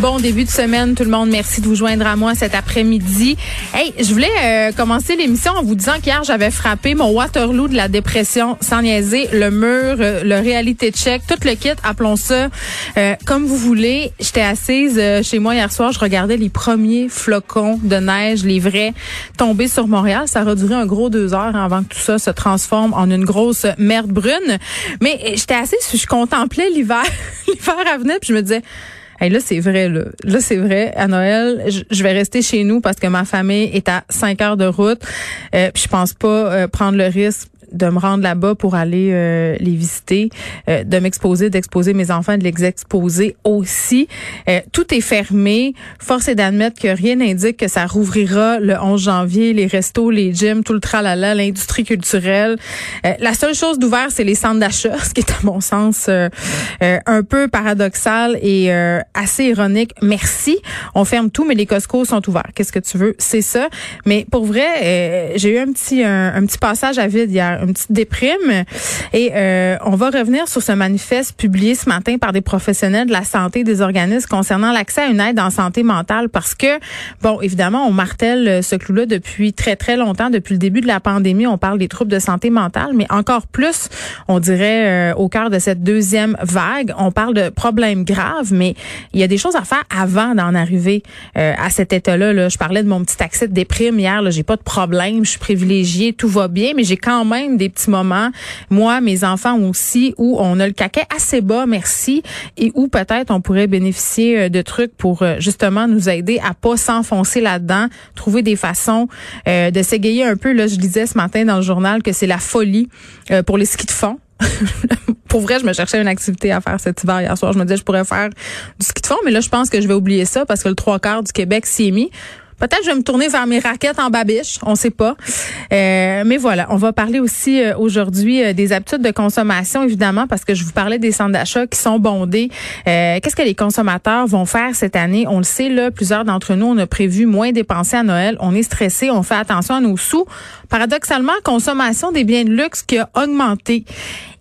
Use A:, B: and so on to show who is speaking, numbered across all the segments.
A: Bon début de semaine, tout le monde. Merci de vous joindre à moi cet après-midi. Hey, je voulais euh, commencer l'émission en vous disant qu'hier, j'avais frappé mon Waterloo de la dépression, sans niaiser, le mur, euh, le réalité check, tout le kit, appelons ça euh, comme vous voulez. J'étais assise chez moi hier soir, je regardais les premiers flocons de neige, les vrais, tomber sur Montréal. Ça a duré un gros deux heures avant que tout ça se transforme en une grosse merde brune. Mais j'étais assise, je contemplais l'hiver, l'hiver à venir, puis je me disais Hey, là, c'est vrai, là. Là, c'est vrai. À Noël, je, vais rester chez nous parce que ma famille est à cinq heures de route. Euh, puis je pense pas euh, prendre le risque de me rendre là-bas pour aller euh, les visiter, euh, de m'exposer, d'exposer mes enfants, de les exposer aussi. Euh, tout est fermé. Force est d'admettre que rien n'indique que ça rouvrira le 11 janvier, les restos, les gyms, tout le tralala, l'industrie culturelle. la seule chose d'ouvert, c'est les centres d'achat, ce qui est à mon sens un peu paradoxal et assez ironique. Merci. On ferme tout, mais les Costco sont ouverts. Qu'est-ce que tu veux? C'est ça. Mais pour vrai, j'ai eu un petit un petit passage à vide hier une petite déprime. Et euh, on va revenir sur ce manifeste publié ce matin par des professionnels de la santé des organismes concernant l'accès à une aide en santé mentale parce que, bon, évidemment, on martèle ce clou-là depuis très, très longtemps. Depuis le début de la pandémie, on parle des troubles de santé mentale, mais encore plus, on dirait, euh, au cœur de cette deuxième vague, on parle de problèmes graves, mais il y a des choses à faire avant d'en arriver euh, à cet état-là. Là. Je parlais de mon petit accès de déprime hier. J'ai pas de problème, je suis privilégiée, tout va bien, mais j'ai quand même des petits moments, moi, mes enfants aussi, où on a le caquet assez bas, merci, et où peut-être on pourrait bénéficier euh, de trucs pour euh, justement nous aider à pas s'enfoncer là-dedans, trouver des façons euh, de s'égayer un peu. Là, je disais ce matin dans le journal que c'est la folie pour les skis de fond. pour vrai, je me cherchais une activité à faire cet hiver hier soir. Je me disais, je pourrais faire du ski de fond, mais là, je pense que je vais oublier ça parce que le trois quarts du Québec s'y est mis. Peut-être je vais me tourner vers mes raquettes en babiche, on sait pas. Euh, mais voilà, on va parler aussi euh, aujourd'hui euh, des habitudes de consommation, évidemment, parce que je vous parlais des centres d'achat qui sont bondés. Qu'est-ce que les consommateurs vont faire cette année? On le sait, là, plusieurs d'entre nous, on a prévu moins dépenser à Noël. On est stressé, on fait attention à nos sous. Paradoxalement, consommation des biens de luxe qui a augmenté.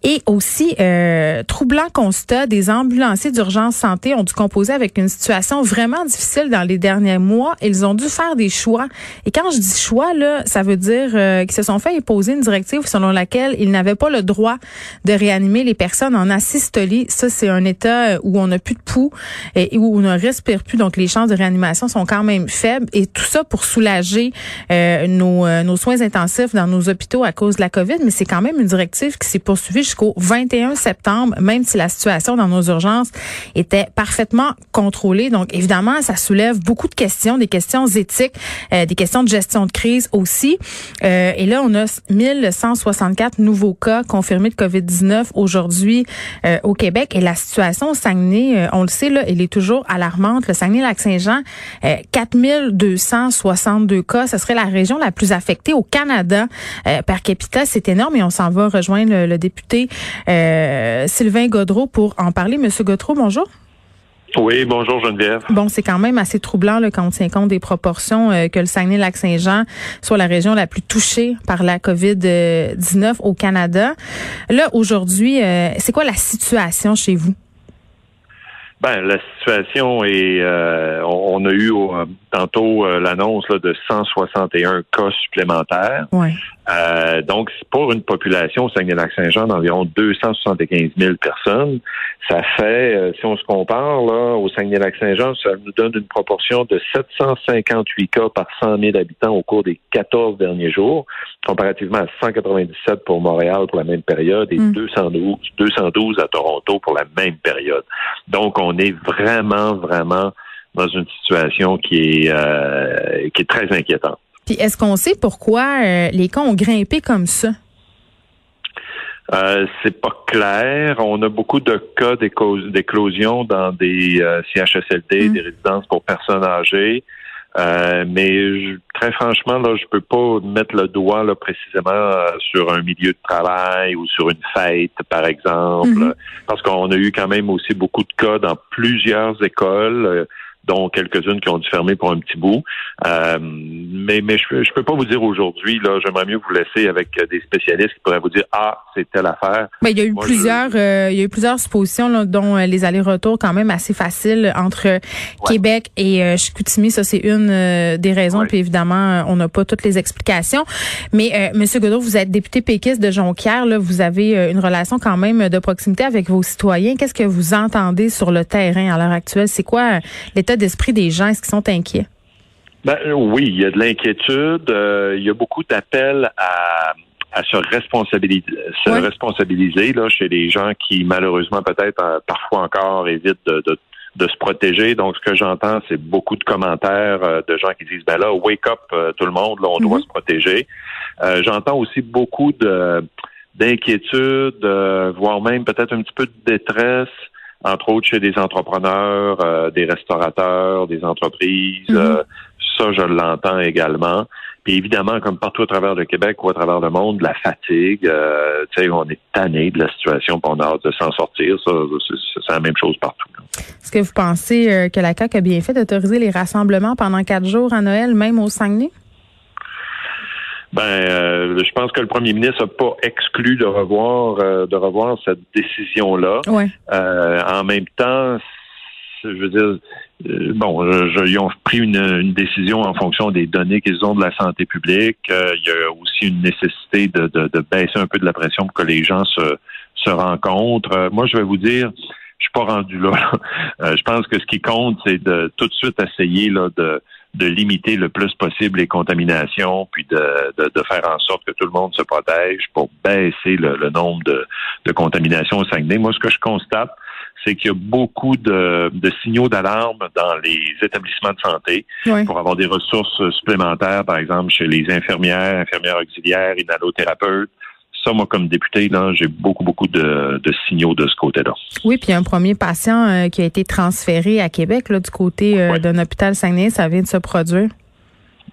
A: Et aussi, euh, troublant constat, des ambulanciers d'urgence santé ont dû composer avec une situation vraiment difficile dans les derniers mois. Ils ont dû faire des choix. Et quand je dis choix, là, ça veut dire euh, qu'ils se sont fait imposer une directive selon laquelle ils n'avaient pas le droit de réanimer les personnes en asystolie. Ça, c'est un état où on n'a plus de pouls et où on ne respire plus. Donc, les chances de réanimation sont quand même faibles. Et tout ça pour soulager euh, nos, euh, nos soins intensifs dans nos hôpitaux à cause de la COVID. Mais c'est quand même une directive qui s'est poursuivie jusqu'au 21 septembre, même si la situation dans nos urgences était parfaitement contrôlée. Donc, évidemment, ça soulève beaucoup de questions, des questions éthiques, euh, des questions de gestion de crise aussi. Euh, et là, on a 1164 nouveaux cas confirmés de COVID-19 aujourd'hui euh, au Québec. Et la situation au Saguenay, on le sait, là, elle est toujours alarmante. Le Saguenay-Lac-Saint-Jean, 4262 cas. Ce serait la région la plus affectée au Canada par capita. C'est énorme et on s'en va rejoindre le, le député euh, Sylvain Godreau pour en parler. Monsieur Godreau, bonjour.
B: Oui, bonjour Geneviève.
A: Bon, c'est quand même assez troublant là, quand on tient compte des proportions euh, que le Saguenay-Lac-Saint-Jean soit la région la plus touchée par la COVID-19 au Canada. Là, aujourd'hui, euh, c'est quoi la situation chez vous?
B: Ben, la situation est, on, a eu tantôt l'annonce de 161 cas supplémentaires.
A: Ouais.
B: Euh, donc, pour une population au Saguenay-Lac-Saint-Jean d'environ 275 000 personnes, ça fait, euh, si on se compare là, au Saguenay-Lac-Saint-Jean, ça nous donne une proportion de 758 cas par 100 000 habitants au cours des 14 derniers jours, comparativement à 197 pour Montréal pour la même période et 212, mm. 212 à Toronto pour la même période. Donc, on est vraiment, vraiment dans une situation qui est, euh, qui est très inquiétante.
A: Puis est-ce qu'on sait pourquoi euh, les cas ont grimpé comme ça?
B: Euh, c'est pas clair. On a beaucoup de cas d'éclosion dans des euh, CHSLD, mm. des résidences pour personnes âgées. Euh, mais très franchement, là, je peux pas mettre le doigt là, précisément sur un milieu de travail ou sur une fête, par exemple, parce qu'on a eu quand même aussi beaucoup de cas dans plusieurs écoles dont quelques-unes qui ont dû fermer pour un petit bout. Euh, mais mais je, je peux pas vous dire aujourd'hui. Là, j'aimerais mieux vous laisser avec des spécialistes qui pourraient vous dire ah c'est telle affaire.
A: Mais il y a eu plusieurs euh, il y a eu plusieurs suppositions dont euh, les allers-retours quand même assez faciles entre Québec et euh, Chicoutimi. Ça c'est une des raisons. Puis évidemment on n'a pas toutes les explications. Mais Monsieur Godot, vous êtes député péquiste de Jonquière. Là, vous avez une relation quand même de proximité avec vos citoyens. Qu'est-ce que vous entendez sur le terrain à l'heure actuelle? C'est quoi l'état d'esprit des gens? Est-ce qu'ils sont inquiets?
B: Ben, oui, il y a de l'inquiétude. il y a beaucoup d'appels à à se responsabiliser, se responsabiliser là, chez les gens qui, malheureusement, peut-être euh, parfois encore évitent de, de, de, se protéger. Donc, ce que j'entends, c'est beaucoup de commentaires euh, de gens qui disent, ben là, wake up euh, tout le monde, là, on doit mhm. se protéger. j'entends aussi beaucoup de d'inquiétude, voire même peut-être un petit peu de détresse, entre autres chez des entrepreneurs, des restaurateurs, des entreprises. Mhm. ça, je l'entends également. Puis évidemment, comme partout à travers le Québec ou à travers le monde, la fatigue, euh, tu sais, on est tanné de la situation, puis on a hâte de s'en sortir. Ça, c'est la même chose partout.
A: Est-ce que vous pensez euh, que la CAQ a bien fait d'autoriser les rassemblements pendant quatre jours à Noël, même au Saguenay?
B: Ben, euh, je pense que le premier ministre n'a pas exclu de revoir de revoir cette décision-là.
A: Ouais.
B: en même temps, je veux dire, euh, bon, je, ils ont pris une, décision en fonction des données qu'ils ont de la santé publique. Euh, il y a aussi une nécessité de, de, baisser un peu de la pression pour que les gens se, se rencontrent. Euh, moi, je vais vous dire, je suis pas rendu là. je pense que ce qui compte, c'est de tout de suite essayer là, de, de limiter le plus possible les contaminations, puis de, de, faire en sorte que tout le monde se protège pour baisser le, nombre de, de contaminations au Saguenay. Moi, ce que je constate, c'est qu'il y a beaucoup de, signaux d'alarme dans les établissements de santé pour avoir des ressources supplémentaires, par exemple chez les infirmières, infirmières auxiliaires, inhalothérapeutes. Ça, moi, comme député, là, j'ai beaucoup, beaucoup de, signaux de ce côté-là.
A: Oui, puis un premier patient euh, qui a été transféré à Québec, là, du côté euh, d'un hôpital Saguenay, ça vient de se produire.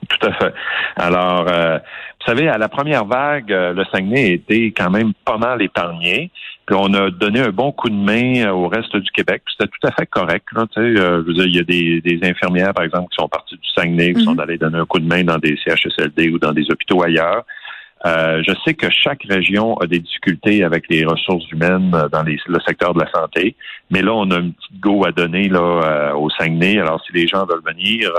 B: Tout à fait. Alors, euh, vous savez, à la première vague, le Saguenay a été quand même pas mal épargné. Puis on a donné un bon coup de main au reste du Québec. C'était tout à fait correct. Là, euh, je veux dire, il y a des, des, infirmières, par exemple, qui sont parties du Saguenay, qui sont mhm. allées donner un coup de main dans des CHSLD ou dans des hôpitaux ailleurs. Euh, je sais que chaque région a des difficultés avec les ressources humaines dans les, le secteur de la santé, mais là, on a une petite go à donner là euh, au Saguenay. Alors, si les gens veulent venir,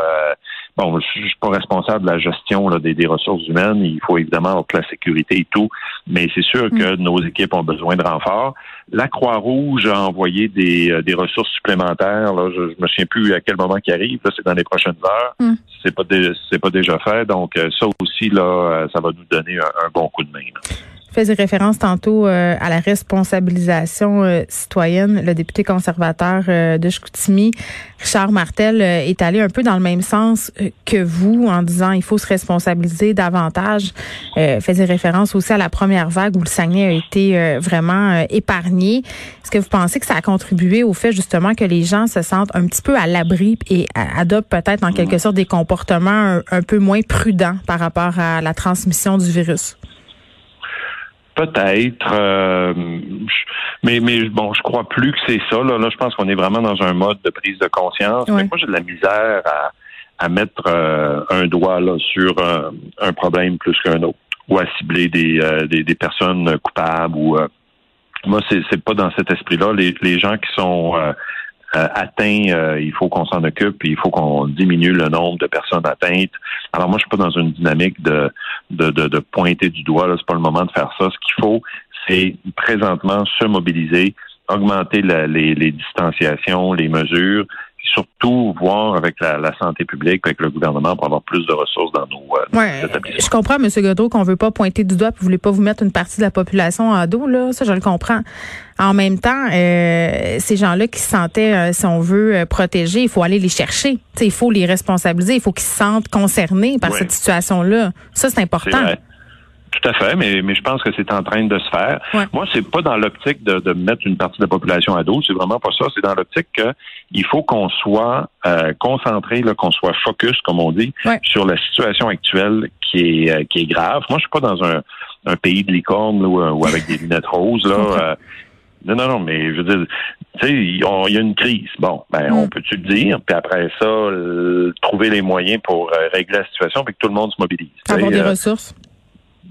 B: bon, je suis pas responsable de la gestion là, des, ressources humaines. Il faut évidemment toute la sécurité et tout, mais c'est sûr que mm. nos équipes ont besoin de renforts. La Croix-Rouge a envoyé des, euh, des ressources supplémentaires. Là, je, je me souviens plus à quel moment qui arrive. Là, c'est dans les prochaines heures. Mm. C'est pas c'est pas déjà fait. Donc euh, ça aussi là, euh, ça va nous donner un, bon coup de main
A: faisais référence tantôt euh, à la responsabilisation euh, citoyenne. Le député conservateur euh, de Chicoutimi, Richard Martel, est allé un peu dans le même sens que vous en disant il faut se responsabiliser davantage. faisait référence aussi à la première vague où le Saguenay a été vraiment épargné. Est-ce que vous pensez que ça a contribué au fait justement que les gens se sentent un petit peu à l'abri et adoptent peut-être en quelque sorte des comportements un peu moins prudents par rapport à la transmission du virus?
B: Peut-être, euh, mais mais bon, je crois plus que c'est ça. Là, là je pense qu'on est vraiment dans un mode de prise de conscience. Mais moi, j'ai de la misère à, à mettre euh, un doigt là sur un, problème plus qu'un autre, ou à cibler des, euh, des, des, personnes coupables. Ou moi, c'est c'est pas dans cet esprit-là. Les, les gens qui sont euh, atteint, euh, il faut qu'on s'en occupe, il faut qu'on diminue le nombre de personnes atteintes. Alors moi, je suis pas dans une dynamique de de, de, pointer du doigt. C'est pas le moment de faire ça. Ce qu'il faut, c'est présentement se mobiliser, augmenter les, les distanciations, les mesures, surtout voir avec la, santé publique, avec le gouvernement pour avoir plus de ressources dans nos
A: euh, ouais, Je comprends, M. Godot, qu'on veut pas pointer du doigt, et vous voulez pas vous mettre une partie de la population en dos, là. Ça, je le comprends. En même temps, euh, ces gens-là qui se sentaient, euh, si on veut, euh, protégés, il faut aller les chercher. il faut les responsabiliser. Il faut qu'ils se sentent concernés par cette situation-là. Ça, c'est important.
B: Tout à fait, mais, mais je pense que c'est en train de se faire. Moi, c'est pas dans l'optique de, de, mettre une partie de la population à dos, c'est vraiment pas ça. C'est dans l'optique qu'il faut qu'on soit euh, concentré, qu'on soit focus, comme on dit, sur la situation actuelle qui est, euh, qui est grave. Moi, je suis pas dans un, un pays de licorne ou, ou, avec des lunettes roses. Là, euh, non, non, non, mais je veux dire, tu sais, il y a une crise. Bon, ben, on mm. peut-tu le dire, puis après ça, trouver les moyens pour euh, régler la situation, puis que tout le monde se mobilise.
A: Avoir des ressources.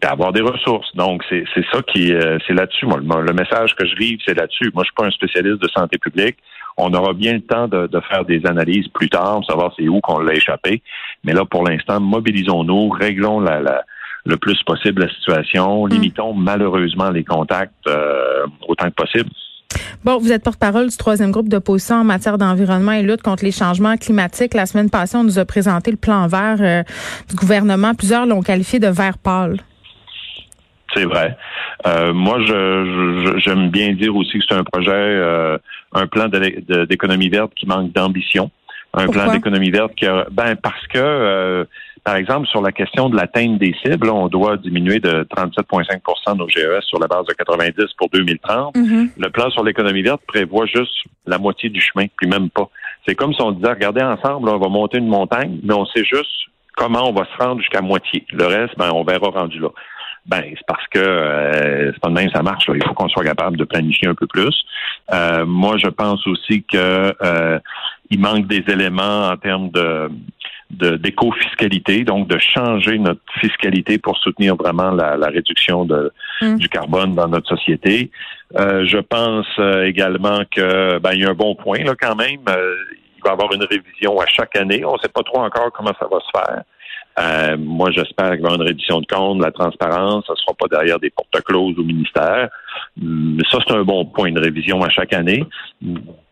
B: D'avoir des ressources. Donc, c'est ça qui c'est là-dessus. Moi, le, message que je livre, c'est là-dessus. Moi, je suis pas un spécialiste de santé publique. On aura bien le temps de, faire des analyses plus tard, savoir c'est où qu'on l'a échappé. Mais là, pour l'instant, mobilisons-nous, réglons la, le plus possible la situation, mm. limitons malheureusement les contacts euh, autant que possible.
A: Bon, vous êtes porte-parole du troisième groupe d'opposition en matière d'environnement et lutte contre les changements climatiques. La semaine passée, on nous a présenté le plan vert euh, du gouvernement. Plusieurs l'ont qualifié de vert pâle.
B: C'est vrai. Euh, moi, je, j'aime bien dire aussi que c'est un projet, euh, un plan d'économie verte qui manque d'ambition. Un plan d'économie verte qui a, ben parce que, euh, par exemple, sur la question de l'atteinte des cibles, on doit diminuer de 37,5% nos GES sur la base de 90 pour 2030. Mm-hmm. Le plan sur l'économie verte prévoit juste la moitié du chemin, puis même pas. C'est comme si on disait, regardez ensemble, on va monter une montagne, mais on sait juste comment on va se rendre jusqu'à moitié. Le reste, ben, on verra rendu là. Ben, c'est parce que euh, c'est pas de même ça marche. Il faut qu'on soit capable de planifier un peu plus. Euh, moi, je pense aussi que euh, il manque des éléments en termes de d'éco-fiscalité, donc de changer notre fiscalité pour soutenir vraiment la, réduction de, hum. du carbone dans notre société. je pense également que ben, il y a un bon point là quand même. il va y avoir une révision à chaque année. On ne sait pas trop encore comment ça va se faire. Euh, moi, j'espère qu'il y avoir une réduction de compte, la transparence, ça ne sera pas derrière des porte closes au ministère. Mais ça, c'est un bon point de révision à chaque année.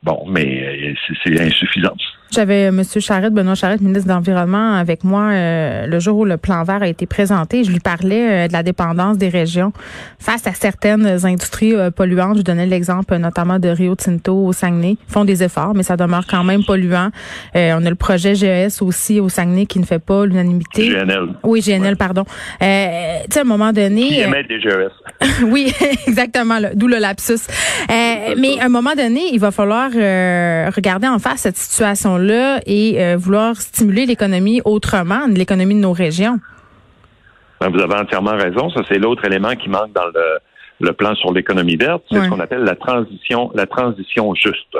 B: Bon, mais c'est insuffisant.
A: J'avais M. Charette, Benoît Charette, ministre de l'Environnement, avec moi euh, le jour où le plan vert a été présenté. Je lui parlais euh, de la dépendance des régions face à certaines industries euh, polluantes. Je donnais l'exemple notamment de Rio Tinto au Saguenay. Ils font des efforts, mais ça demeure quand même polluant. on a le projet GES aussi au Saguenay qui ne fait pas l'unanimité.
B: GNL.
A: Oui, GNL, pardon. tu sais, à un moment donné...
B: Qui émet des GES.
A: oui, exactement, d'où le lapsus. mais à un moment donné, il va falloir regarder en face cette situation là et euh, vouloir stimuler l'économie autrement, l'économie de nos régions.
B: Ben, vous avez entièrement raison. Ça, c'est l'autre élément qui manque dans le, plan sur l'économie verte. C'est ce qu'on appelle la transition, la transition juste.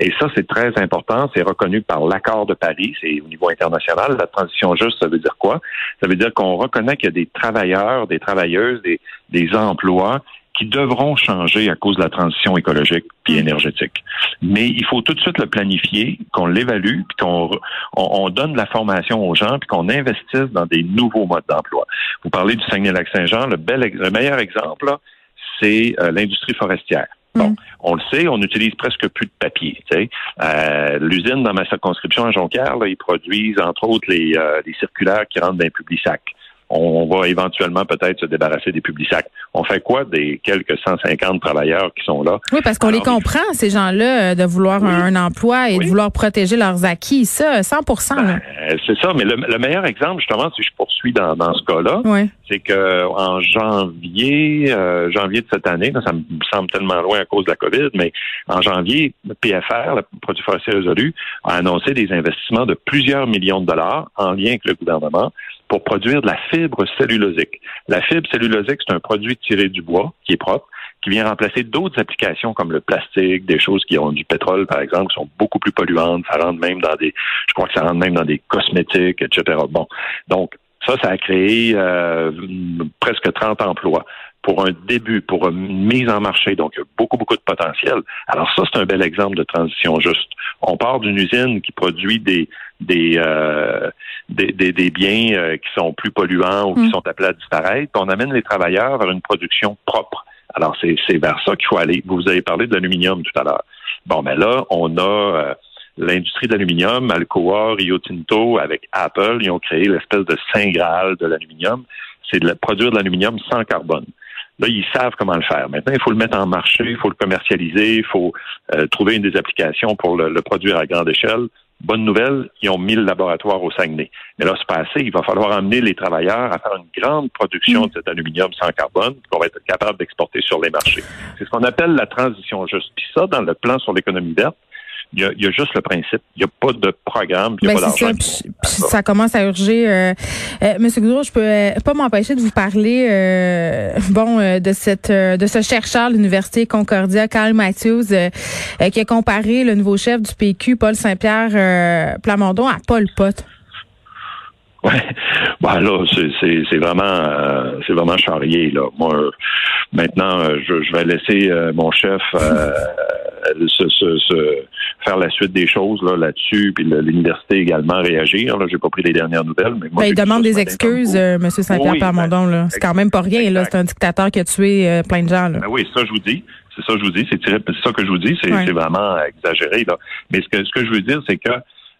B: Et ça, c'est très important. C'est reconnu par l'accord de Paris. C'est au niveau international. La transition juste, ça veut dire quoi? Ça veut dire qu'on reconnaît qu'il y a des travailleurs, des travailleuses, des, des emplois qui devront changer à cause de la transition écologique puis mm. énergétique. Mais il faut tout de suite le planifier, qu'on l'évalue, puis qu'on on, donne la formation aux gens, puis qu'on investisse dans des nouveaux modes d'emploi. Vous parlez du Saguenay-Lac-Saint-Jean, le, bel, le meilleur exemple, c'est euh, l'industrie forestière. Bon, mm. on le sait, on utilise presque plus de papier. Euh, L'usine dans ma circonscription à Jonquière, là, ils produisent entre autres les, euh, les circulaires qui rentrent dans un public sac on va éventuellement peut-être se débarrasser des publics sacs. On fait quoi des quelques 150 travailleurs qui sont là?
A: Oui, parce qu'on les comprend, ces gens-là, euh, de vouloir un, emploi et de vouloir protéger leurs acquis. Ça, 100 ben,
B: C'est ça, mais le, meilleur exemple, justement, si je poursuis dans, ce cas-là, c'est que en janvier, euh, janvier de cette année, ça me semble tellement loin à cause de la COVID, mais en janvier, le PFR, le produit forestier résolu, a annoncé des investissements de plusieurs millions de dollars en lien avec le gouvernement pour produire de la fibre cellulosique. La fibre cellulosique, c'est un produit tiré du bois qui est propre, qui vient remplacer d'autres applications comme le plastique, des choses qui ont du pétrole, par exemple, qui sont beaucoup plus polluantes. Ça rentre même dans des, je crois que ça rentre même dans des cosmétiques, etc. Bon, donc ça, ça a créé euh, presque 30 emplois pour un début, pour une mise en marché. Donc, il y a beaucoup, beaucoup de potentiel. Alors ça, c'est un bel exemple de transition juste. On part d'une usine qui produit des des, euh, des, des, biens euh, qui sont plus polluants ou qui mm. sont appelés à disparaître, on amène les travailleurs vers une production propre. Alors, c'est vers ça qu'il faut aller. Vous avez parlé de l'aluminium tout à l'heure. Bon, mais là, on a euh, l'industrie de l'aluminium, Alcoa, Rio Tinto, avec Apple, ils ont créé l'espèce de saint graal de l'aluminium. C'est de produire de l'aluminium sans carbone. Là, ils savent comment le faire. Maintenant, il faut le mettre en marché, il faut le commercialiser, il faut euh, trouver une des applications pour le, produire à grande échelle. Bonne nouvelle, ils ont mis le laboratoire au Saguenay. Mais là, c'est pas assez. Il va falloir amener les travailleurs à faire une grande production de cet aluminium sans carbone qu'on va être capable d'exporter sur les marchés. C'est ce qu'on appelle la transition juste. Puis ça, dans le plan sur l'économie verte, Il y a, il y a juste le principe. Il n'y a pas de programme, il n'y a
A: Ben,
B: pas d'argent.
A: ça. Ça commence à urger. Euh, euh, Monsieur Goudreau, je peux euh, pas m'empêcher de vous parler, euh, bon, euh, de cette, euh, de ce chercheur de l'université Concordia, Carl Matthews, qui a comparé le nouveau chef du PQ, Paul Saint-Pierre euh, Plamondon, à Paul Pot.
B: Ouais. Ben là, c'est- vraiment euh, c'est vraiment charrier là. Moi, euh, maintenant, euh, je, je vais laisser euh, mon chef euh, se, se- se faire la suite des choses là là-dessus, puis l'université également réagir. Là, j'ai pas pris les dernières nouvelles, mais moi,
A: Ben, il demande des excuses, euh, Monsieur Saint-Pierre
B: Oui, ben,
A: Plamondon. là, c'est quand même pas rien. Là, c'est un dictateur qui a tué plein de gens. Là.
B: Ben oui, ça je vous dis. C'est ça que je vous dis. C'est ça que je vous dis. C'est
A: Ouais.
B: c'est vraiment exagéré là. Mais ce que ce que je veux dire, c'est que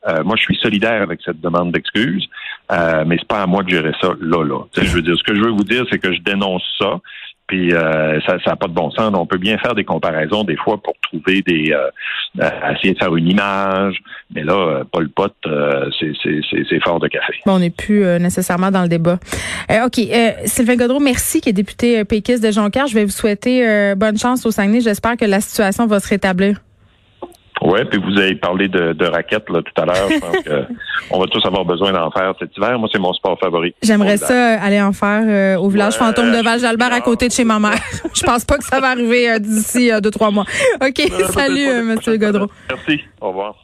B: euh, moi, je suis solidaire avec cette demande d'excuses, euh, mais c'est pas à moi de gérer ça là là. Je veux dire, ce que je veux vous dire, c'est que je dénonce ça. Puis euh, ça n'a pas de bon sens. On peut bien faire des comparaisons des fois pour trouver des euh, euh, essayer de faire une image, mais là, Paul Pot, c'est fort de café.
A: On n'est plus nécessairement dans le débat. OK. Sylvain Godreau, merci, qui est député péquiste de Jonquière. Je vais vous souhaiter bonne chance au Saguenay. J'espère que la situation va se rétablir.
B: Ouais, puis vous avez parlé de, de raquettes là, tout à l'heure. Je pense que on va tous avoir besoin d'en faire cet hiver. Moi, c'est mon sport favori.
A: J'aimerais ça euh, aller en faire euh, au village
B: Ouais,
A: fantôme de Val-Jalbert à côté de chez ma mère. Je pense pas que ça va arriver euh, d'ici euh, deux, trois mois. OK.
B: Euh,
A: Salut, euh, Monsieur Godreau.
B: Merci. Au revoir.